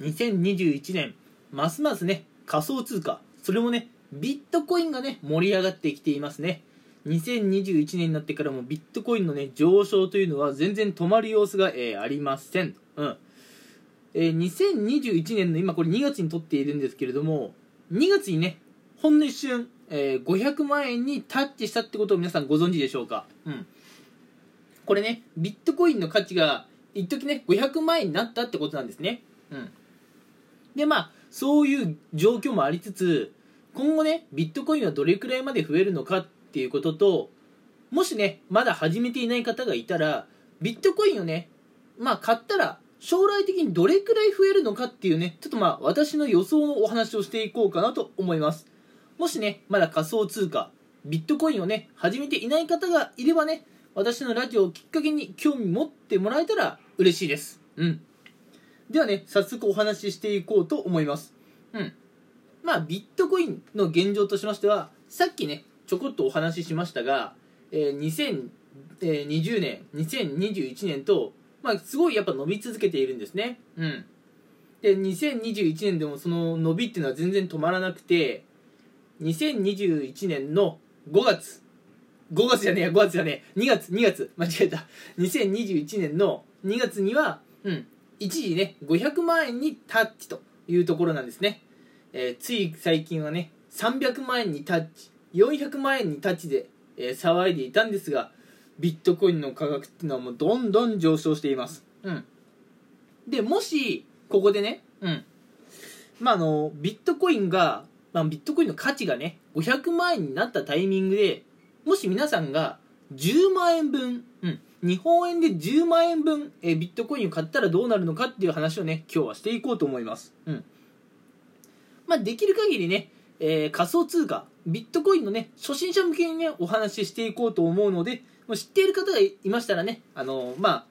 2021年ますますね仮想通貨それもねビットコインがね盛り上がってきていますね。2021年になってからもビットコインのね上昇というのは全然止まる様子が、えー、ありません。うん。えー、2021年の今これ2月に撮っているんですけれども2月にねほんの一瞬、えー、500万円にタッチしたってことを皆さんご存知でしょうか。うん。これねビットコインの価値が一時ね500万円になったってことなんですね。うん。でまあそういう状況もありつつ今後ねビットコインはどれくらいまで増えるのかっていうことともしねまだ始めていない方がいたらビットコインをねまあ買ったら将来的にどれくらい増えるのかっていうねちょっとまあ私の予想のお話をしていこうかなと思います。もしねまだ仮想通貨ビットコインをね始めていない方がいればね私のラジオをきっかけに興味持ってもらえたら嬉しいです。うん。ではね早速お話ししていこうと思います。うん。まあビットコインの現状としましてはさっきねちょこっとお話ししましたが、えー、2020年2021年とまあすごいやっぱ伸び続けているんですね。うん。で2021年でもその伸びっていうのは全然止まらなくて2021年の5月5月じゃねえや5月じゃねえ2月2月間違えた。2021年の2月にはうん一時ね500万円にタッチというところなんですね、えー、つい最近はね300万円にタッチ400万円にタッチで、えー、騒いでいたんですがビットコインの価格っていうのはもうどんどん上昇しています。うん。でもしここでねうん。まああのビットコインが、まあ、ビットコインの価値がね500万円になったタイミングでもし皆さんが10万円分、うん、日本円で10万円分、え、ビットコインを買ったらどうなるのかっていう話をね今日はしていこうと思います、うん。まあ、できる限りね、えー、仮想通貨ビットコインのね初心者向けにねお話ししていこうと思うのでもう知っている方がいましたらねあのー、まあ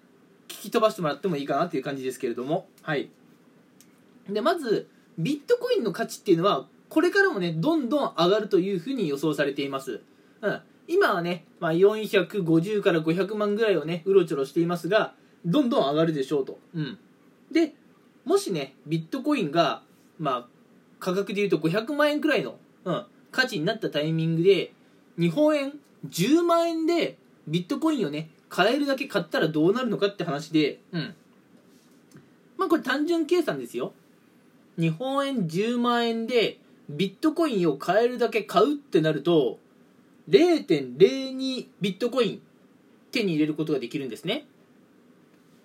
聞き飛ばしてもらってもいいかなっていう感じですけれども。はい。でまずビットコインの価値っていうのはこれからもねどんどん上がるというふうに予想されています、うん、今はね、まあ、450から500万ぐらいをねうろちょろしていますがどんどん上がるでしょうと、うん、でもしねビットコインが、まあ、価格でいうと500万円くらいの、うん、価値になったタイミングで日本円10万円でビットコインをね買えるだけ買ったらどうなるのかって話で、うん、まあこれ単純計算ですよ。日本円10万円でビットコインを買えるだけ買うってなると0.02ビットコイン手に入れることができるんですね。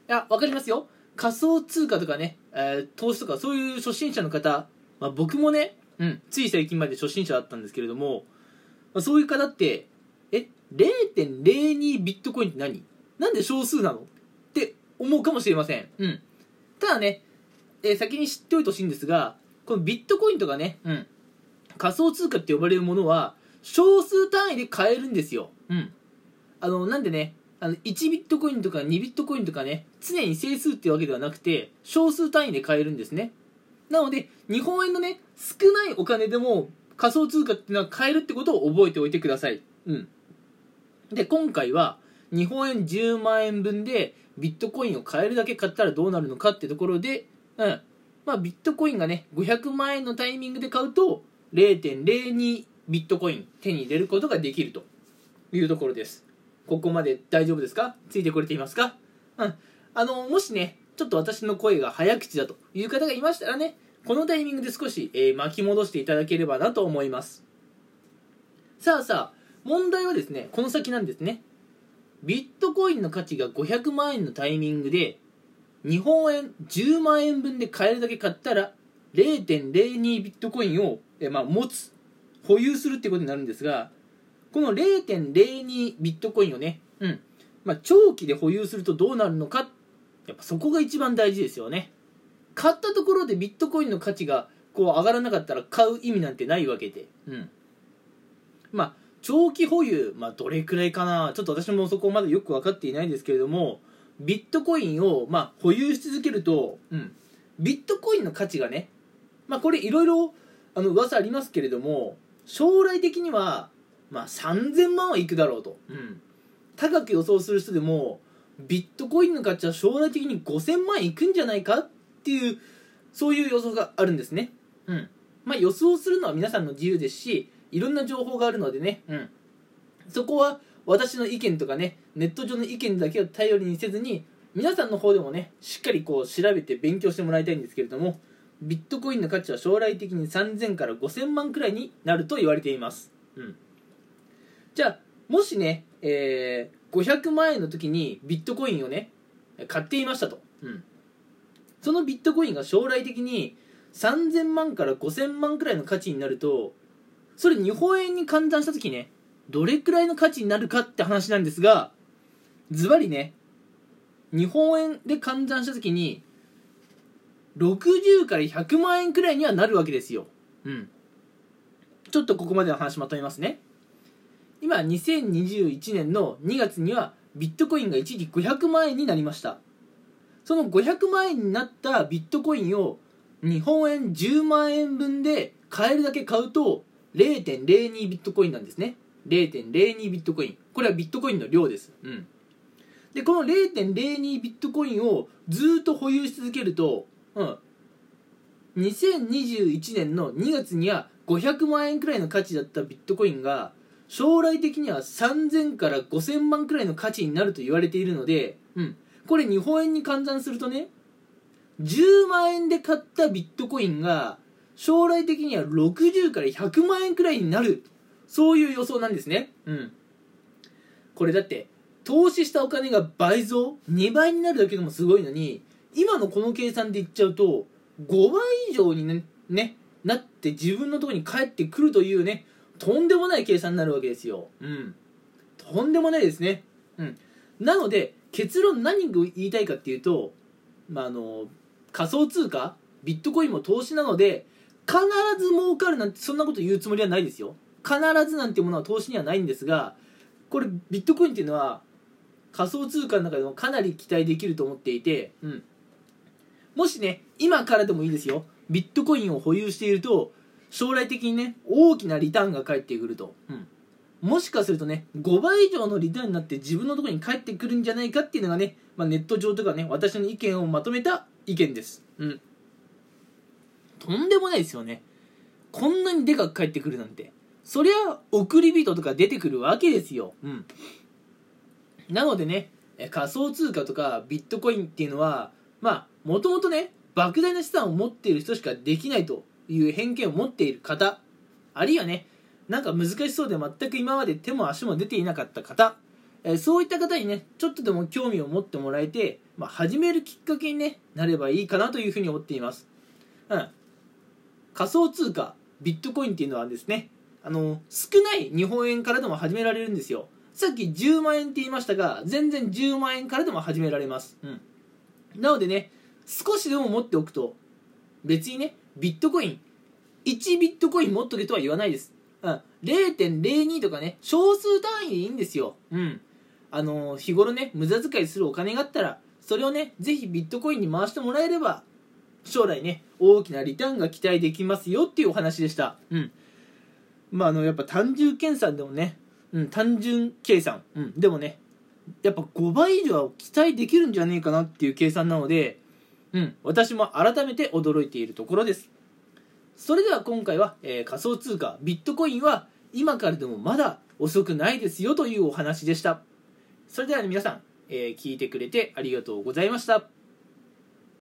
いや、わかりますよ。仮想通貨とかね、えー、投資とかそういう初心者の方、まあ、僕もね、うん、つい最近まで初心者だったんですけれども、まあ、そういう方って、え、0.02ビットコインって何？なんで少数なの？って思うかもしれません。うん。ただね、えー、先に知っておいてほしいんですが、このビットコインとかね、うん、仮想通貨って呼ばれるものは、少数単位で買えるんですよ。うん。あの、なんでね、あの1ビットコインとか2ビットコインとかね、常に整数っていうわけではなくて、少数単位で買えるんですね。なので、日本円のね、少ないお金でも仮想通貨っていうのは買えるってことを覚えておいてください。うん。で、今回は、日本円10万円分でビットコインを買えるだけ買ったらどうなるのかってところで、うん。まあ、ビットコインがね、500万円のタイミングで買うと、0.02ビットコイン手に入れることができるというところです。ここまで大丈夫ですか？ついてこれていますか？うん。あのもしねちょっと私の声が早口だという方がいましたらねこのタイミングで少し、えー、巻き戻していただければなと思います。さあさあ問題はですねこの先なんですね。ビットコインの価値が500万円のタイミングで日本円10万円分で買えるだけ買ったら0.02ビットコインを、えまあ、持つ保有するっていうことになるんですがこの0.02ビットコインをね、うん。まあ、長期で保有するとどうなるのかやっぱそこが一番大事ですよね。買ったところでビットコインの価値がこう上がらなかったら買う意味なんてないわけで、うん、まあ長期保有、まあ、どれくらいかな。ちょっと私もそこまでよく分かっていないですけれどもビットコインを、まあ、保有し続けると、うん、ビットコインの価値がね、まあ、これいろいろあの噂ありますけれども将来的には、まあ、3000万はいくだろうと、うん、高く予想する人でもビットコインの価値は将来的に5000万いくんじゃないかっていうそういう予想があるんですね。うん。まあ予想するのは皆さんの自由ですしいろんな情報があるのでね。うん。そこは私の意見とかねネット上の意見だけを頼りにせずに皆さんの方でもねしっかりこう調べて勉強してもらいたいんですけれどもビットコインの価値は将来的に3000から5000万くらいになると言われています。うん。じゃあもしね、えー、500万円の時にビットコインをね買っていましたと、うん、そのビットコインが将来的に3000万から5000万くらいの価値になるとそれ日本円に換算した時ねどれくらいの価値になるかって話なんですがズバリね日本円で換算した時に60から100万円くらいにはなるわけですよ。うん。ちょっとここまでの話まとめますね。今2021年の2月にはビットコインが一時500万円になりました。その500万円になったビットコインを日本円10万円分で買えるだけ買うと0.02ビットコインなんですね。0.02ビットコイン。これはビットコインの量です。うん。でこの0.02ビットコインをずっと保有し続けると、うん、2021年の2月には500万円くらいの価値だったビットコインが将来的には3000から5000万くらいの価値になると言われているので、うん、これ日本円に換算するとね10万円で買ったビットコインが将来的には60から100万円くらいになる。そういう予想なんですね。うん。これだって投資したお金が倍増2倍になるだけでもすごいのに今のこの計算でいっちゃうと5倍以上にねねなって自分のところに帰ってくるというねとんでもない計算になるわけですよ。うん。とんでもないですね。うん。なので、結論何を言いたいかっていうと、まあ、あの、仮想通貨、ビットコインも投資なので、必ず儲かるなんてそんなこと言うつもりはないですよ。必ずなんていうものは投資にはないんですが、これビットコインっていうのは仮想通貨の中でもかなり期待できると思っていて、うん。もしね、今からでもいいですよ。ビットコインを保有していると、将来的にね大きなリターンが返ってくると、うん、もしかするとね5倍以上のリターンになって自分のところに返ってくるんじゃないかっていうのがね、まあ、ネット上とかね私の意見をまとめた意見です。うん。とんでもないですよね。こんなにでかく返ってくるなんて。そりゃ送り人とか出てくるわけですよ。うん。なのでね仮想通貨とかビットコインっていうのはまあもともとね莫大な資産を持っている人しかできないという偏見を持っている方あるいはねなんか難しそうで全く今まで手も足も出ていなかった方、え、そういった方にねちょっとでも興味を持ってもらえて、まあ、始めるきっかけに、ね、なればいいかなというふうに思っています、うん、仮想通貨ビットコインっていうのはですねあの少ない日本円からでも始められるんですよ。さっき10万円って言いましたが全然10万円からでも始められます、うん、なのでね少しでも持っておくと別にねビットコイン1ビットコイン持っとけとは言わないです。うん。0.02とかね、少数単位でいいんですよ。うん。あのー、日頃ね、無駄遣いするお金があったら、それをね、ぜひビットコインに回してもらえれば、将来ね、大きなリターンが期待できますよっていうお話でした。うん。まあ、あの、やっぱ単純計算でもね、うん、単純計算。うん。でもね、やっぱ5倍以上は期待できるんじゃねえかなっていう計算なので、うん、私も改めて驚いているところです。それでは今回は、えー、仮想通貨ビットコインは今からでもまだ遅くないですよというお話でした。それでは、ね、皆さん、えー、聞いてくれてありがとうございました。